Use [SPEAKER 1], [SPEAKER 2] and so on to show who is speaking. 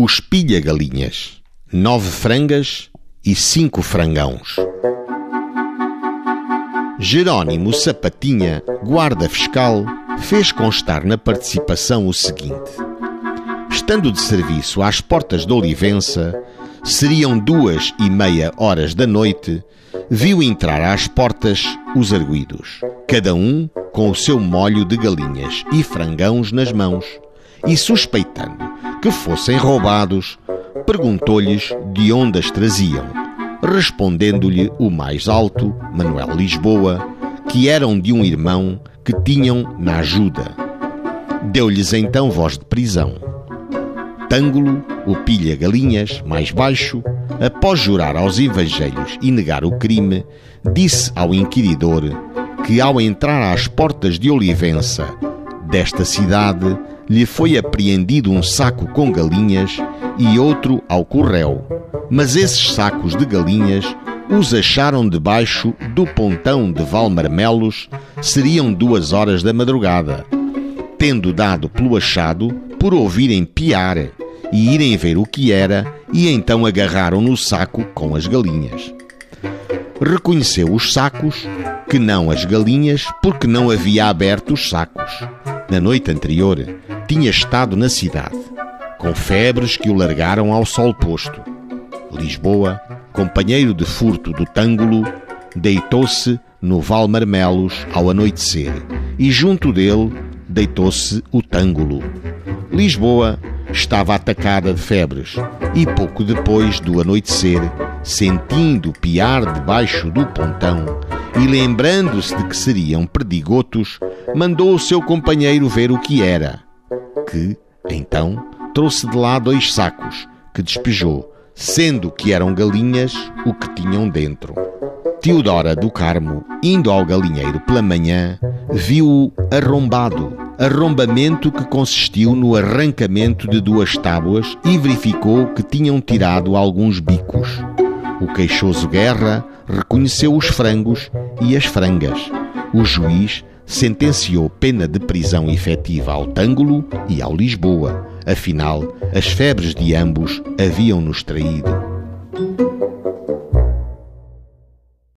[SPEAKER 1] Os pilha-galinhas, nove frangas e cinco frangãos. Jerónimo Sapatinha, guarda fiscal, fez constar na participação o seguinte: Estando de serviço às portas de Olivença, seriam duas e meia horas da noite, viu entrar às portas os arguídos, cada um com o seu molho de galinhas e frangãos nas mãos, e suspeitando que fossem roubados, perguntou-lhes de onde as traziam, respondendo-lhe o mais alto, Manuel Lisboa, que eram de um irmão que tinham na ajuda. Deu-lhes então voz de prisão. Tângulo, o pilha galinhas, mais baixo, após jurar aos evangelhos e negar o crime, disse ao inquiridor que ao entrar às portas de Olivença, desta cidade, lhe foi apreendido um saco com galinhas e outro ao corréu. Mas esses sacos de galinhas os acharam debaixo do pontão de Valmarmelos, seriam duas horas da madrugada, tendo dado pelo achado por ouvirem piar e irem ver o que era, e então agarraram no saco com as galinhas. Reconheceu os sacos, que não as galinhas, porque não havia aberto os sacos. Na noite anterior, tinha estado na cidade, com febres que o largaram ao sol posto. Lisboa, companheiro de furto do Tângulo, deitou-se no Val Marmelos ao anoitecer, e junto dele deitou-se o Tângulo. Lisboa estava atacada de febres, e pouco depois do anoitecer, sentindo piar debaixo do pontão e lembrando-se de que seriam perdigotos, mandou o seu companheiro ver o que era, que, então, trouxe de lá dois sacos, que despejou, sendo que eram galinhas o que tinham dentro. Teodora do Carmo, indo ao galinheiro pela manhã, viu-o arrombado, arrombamento que consistiu no arrancamento de duas tábuas e verificou que tinham tirado alguns bicos. O queixoso Guerra reconheceu os frangos e as frangas. O juiz sentenciou pena de prisão efetiva ao Tângulo e ao Lisboa. Afinal, as febres de ambos haviam-nos traído.